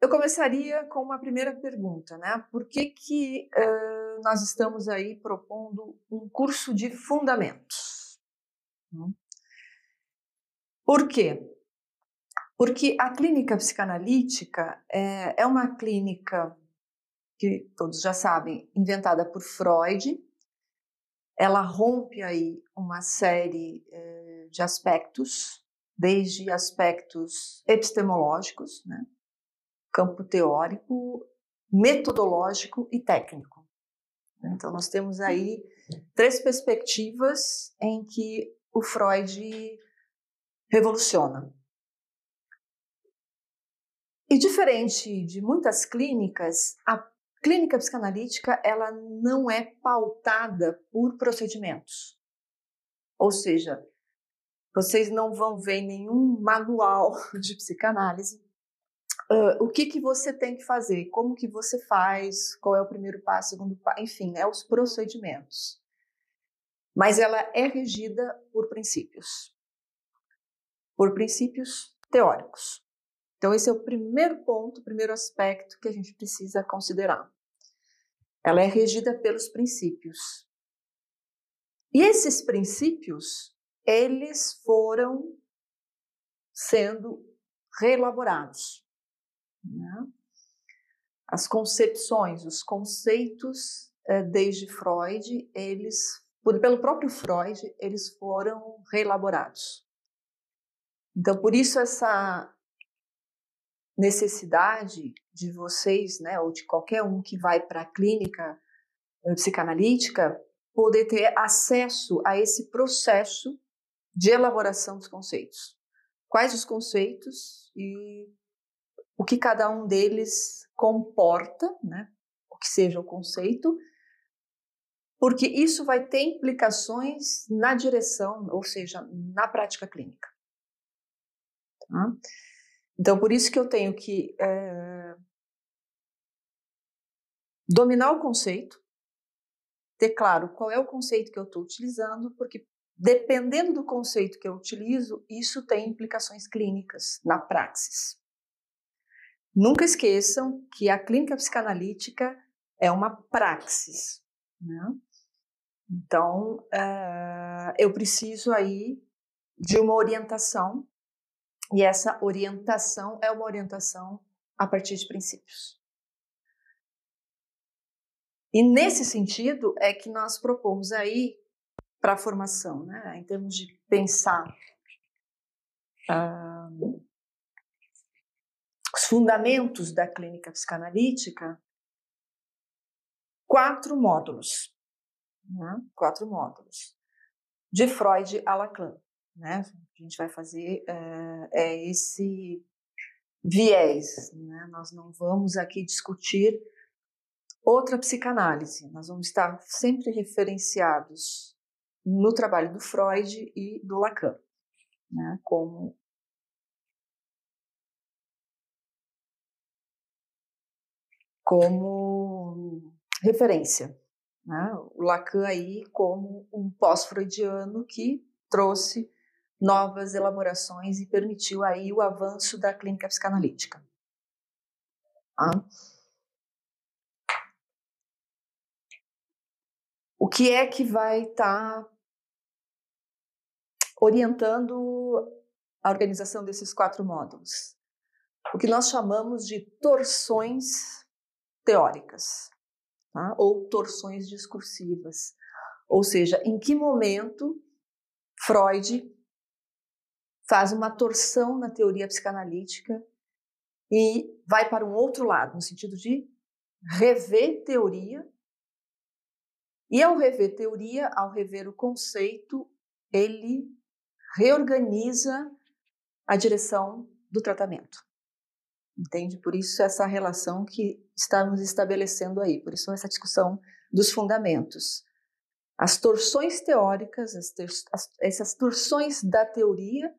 eu começaria com uma primeira pergunta, né? Por que, que uh, nós estamos aí propondo um curso de fundamentos? Hum? Por quê? Porque a clínica psicanalítica é, é uma clínica que todos já sabem, inventada por Freud. Ela rompe aí uma série eh, de aspectos, desde aspectos epistemológicos, né? Campo teórico, metodológico e técnico. Então, nós temos aí três perspectivas em que o Freud revoluciona. E diferente de muitas clínicas, a clínica psicanalítica ela não é pautada por procedimentos. Ou seja, vocês não vão ver nenhum manual de psicanálise Uh, o que, que você tem que fazer, como que você faz, qual é o primeiro passo, segundo passo, enfim, é os procedimentos. Mas ela é regida por princípios, por princípios teóricos. Então esse é o primeiro ponto, o primeiro aspecto que a gente precisa considerar. Ela é regida pelos princípios. E esses princípios, eles foram sendo reelaborados né? As concepções, os conceitos, eh, desde Freud, eles, pelo próprio Freud, eles foram reelaborados. Então, por isso essa necessidade de vocês, né, ou de qualquer um que vai para a clínica eh, psicanalítica, poder ter acesso a esse processo de elaboração dos conceitos. Quais os conceitos e o que cada um deles comporta, né? o que seja o conceito, porque isso vai ter implicações na direção, ou seja, na prática clínica. Tá? Então, por isso que eu tenho que é, dominar o conceito, ter claro qual é o conceito que eu estou utilizando, porque dependendo do conceito que eu utilizo, isso tem implicações clínicas na praxis. Nunca esqueçam que a clínica psicanalítica é uma praxis. Né? Então, uh, eu preciso aí de uma orientação, e essa orientação é uma orientação a partir de princípios. E nesse sentido é que nós propomos aí para a formação, né, em termos de pensar uh, fundamentos da clínica psicanalítica, quatro módulos. Né? Quatro módulos. De Freud a Lacan. Né? A gente vai fazer é, é esse viés. Né? Nós não vamos aqui discutir outra psicanálise. Nós vamos estar sempre referenciados no trabalho do Freud e do Lacan, né? como como referência. Né? O Lacan aí como um pós-freudiano que trouxe novas elaborações e permitiu aí o avanço da clínica psicanalítica. Tá? O que é que vai estar tá orientando a organização desses quatro módulos? O que nós chamamos de torções teóricas tá? ou torções discursivas. Ou seja, em que momento Freud faz uma torção na teoria psicanalítica e vai para um outro lado, no sentido de rever teoria. E ao rever teoria, ao rever o conceito, ele reorganiza a direção do tratamento. Entende? Por isso essa relação que estamos estabelecendo aí, por isso essa discussão dos fundamentos. As torções teóricas, as ter, as, essas torções da teoria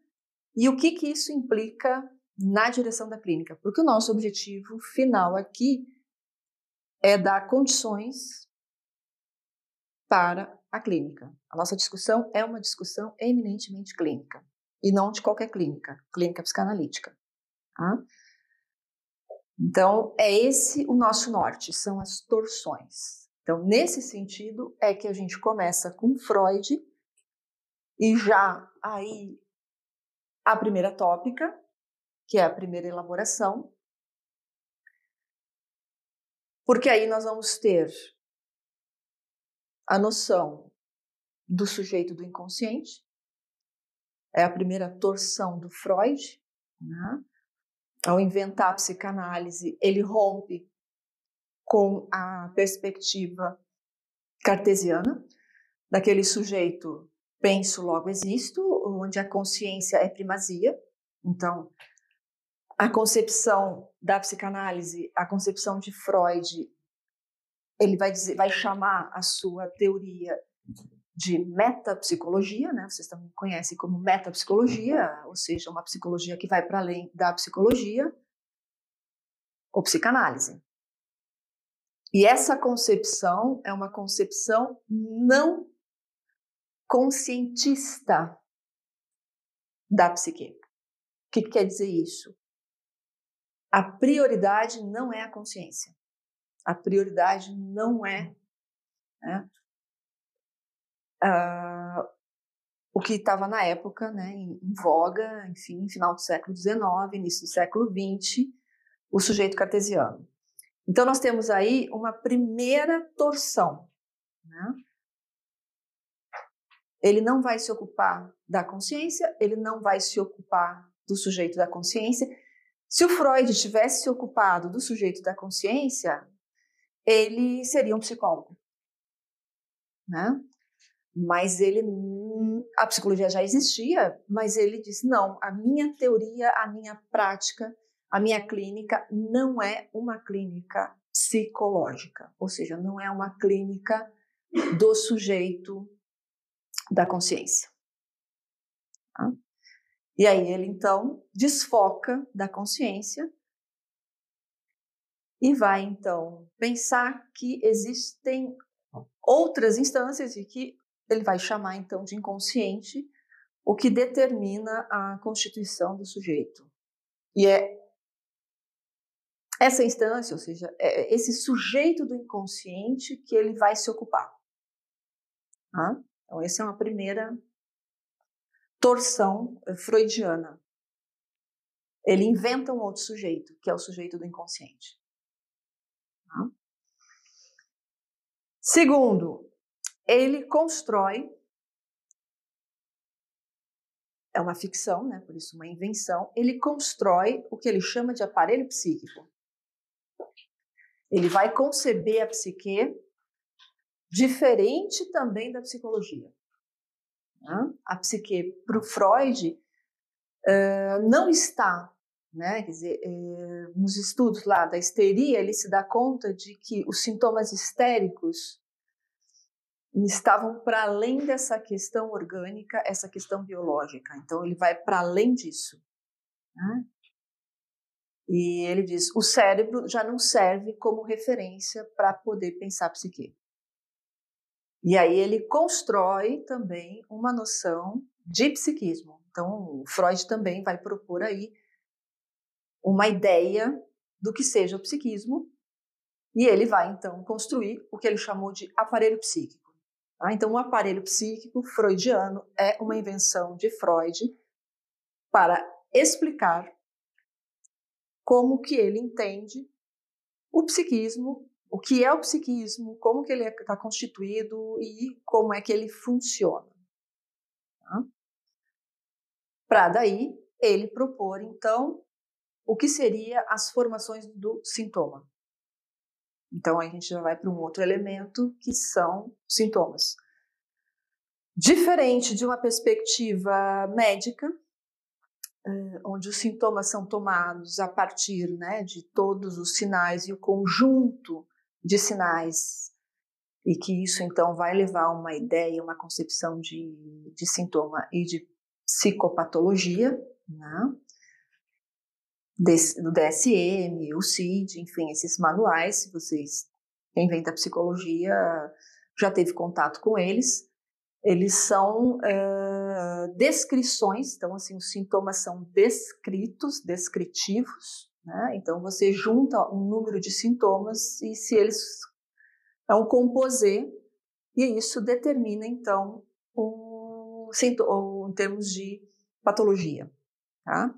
e o que, que isso implica na direção da clínica. Porque o nosso objetivo final aqui é dar condições para a clínica. A nossa discussão é uma discussão eminentemente clínica e não de qualquer clínica, clínica psicanalítica. Tá? Então, é esse o nosso norte, são as torções. Então, nesse sentido, é que a gente começa com Freud e já aí a primeira tópica, que é a primeira elaboração, porque aí nós vamos ter a noção do sujeito do inconsciente, é a primeira torção do Freud, né? Ao inventar a psicanálise, ele rompe com a perspectiva cartesiana, daquele sujeito penso, logo existo, onde a consciência é primazia. Então, a concepção da psicanálise, a concepção de Freud, ele vai dizer, vai chamar a sua teoria de metapsicologia, né? Vocês também conhecem como metapsicologia, ou seja, uma psicologia que vai para além da psicologia ou psicanálise. E essa concepção é uma concepção não conscientista da psique. O que, que quer dizer isso? A prioridade não é a consciência. A prioridade não é né, uh, o que estava na época né, em, em, voga, enfim, final do século XIX, início do século XX, o sujeito cartesiano. Então, nós temos aí uma primeira torção. Né? Ele não vai se ocupar da consciência, ele não vai se ocupar do sujeito da consciência. Se o Freud tivesse se ocupado do sujeito da consciência, ele seria um psicólogo. Né? Mas ele, a psicologia já existia, mas ele disse: não, a minha teoria, a minha prática, a minha clínica não é uma clínica psicológica, ou seja, não é uma clínica do sujeito da consciência. Tá? E aí ele então desfoca da consciência e vai então pensar que existem outras instâncias e que ele vai chamar então de inconsciente o que determina a constituição do sujeito. E é essa instância, ou seja, é esse sujeito do inconsciente que ele vai se ocupar. Então, essa é uma primeira torção eh, freudiana. Ele inventa um outro sujeito, que é o sujeito do inconsciente. Segundo, ele constrói é uma ficção, né? Por isso uma invenção. Ele constrói o que ele chama de aparelho psíquico. Ele vai conceber a psique diferente também da psicologia. Né? A psique, para o Freud, uh, não está, né? quer dizer, uh, nos estudos lá da histeria, ele se dá conta de que os sintomas histéricos estavam para além dessa questão orgânica, essa questão biológica. Então, ele vai para além disso. Né? E ele diz: o cérebro já não serve como referência para poder pensar psique. E aí ele constrói também uma noção de psiquismo. Então, Freud também vai propor aí uma ideia do que seja o psiquismo, e ele vai então construir o que ele chamou de aparelho psíquico. Tá? Então, o aparelho psíquico freudiano é uma invenção de Freud para explicar como que ele entende o psiquismo o que é o psiquismo, como que ele está constituído e como é que ele funciona. Tá? Para daí ele propor, então, o que seria as formações do sintoma. Então a gente já vai para um outro elemento que são sintomas. Diferente de uma perspectiva médica, onde os sintomas são tomados a partir né, de todos os sinais e o conjunto de sinais e que isso então vai levar a uma ideia, uma concepção de, de sintoma e de psicopatologia, né? Do DSM, o CID, enfim, esses manuais, se vocês, quem vem da psicologia já teve contato com eles, eles são uh, descrições, então assim, os sintomas são descritos, descritivos, Né? Então, você junta um número de sintomas e se eles é um composê, e isso determina, então, um, em termos de patologia. Tá?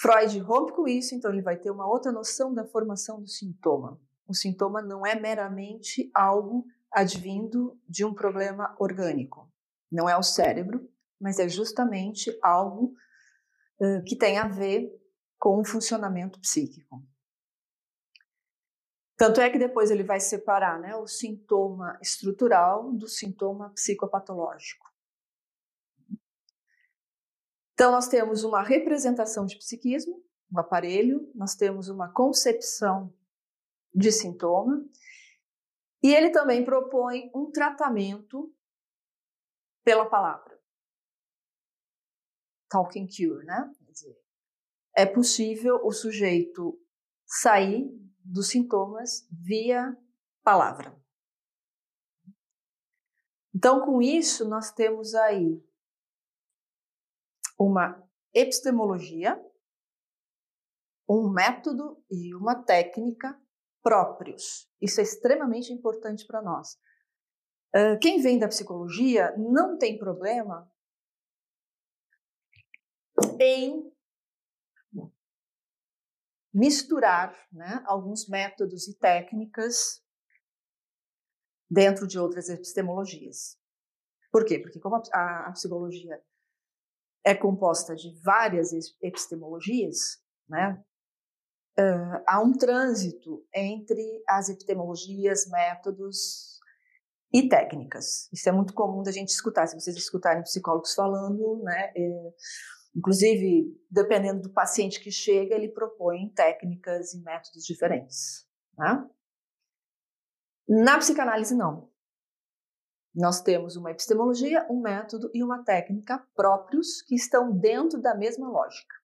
Freud rompe com isso, então ele vai ter uma outra noção da formação do sintoma. O sintoma não é meramente algo advindo de um problema orgânico. Não é o cérebro, mas é justamente algo uh, que tem a ver com o funcionamento psíquico. Tanto é que depois ele vai separar né, o sintoma estrutural do sintoma psicopatológico. Então, nós temos uma representação de psiquismo, um aparelho, nós temos uma concepção de sintoma, e ele também propõe um tratamento pela palavra. Talking cure, né? é possível o sujeito sair dos sintomas via palavra. Então, com isso, nós temos aí uma epistemologia, um método e uma técnica próprios. Isso é extremamente importante para nós. Quem vem da psicologia não tem problema em misturar né, alguns métodos e técnicas dentro de outras epistemologias. Por quê? Porque como a, a psicologia é composta de várias epistemologias, né? Uh, há um trânsito entre as epistemologias, métodos e técnicas. Isso é muito comum da gente escutar. Se vocês escutarem psicólogos falando, né, é, inclusive dependendo do paciente que chega, ele propõe técnicas e métodos diferentes. Né? Na psicanálise, não. Nós temos uma epistemologia, um método e uma técnica próprios que estão dentro da mesma lógica.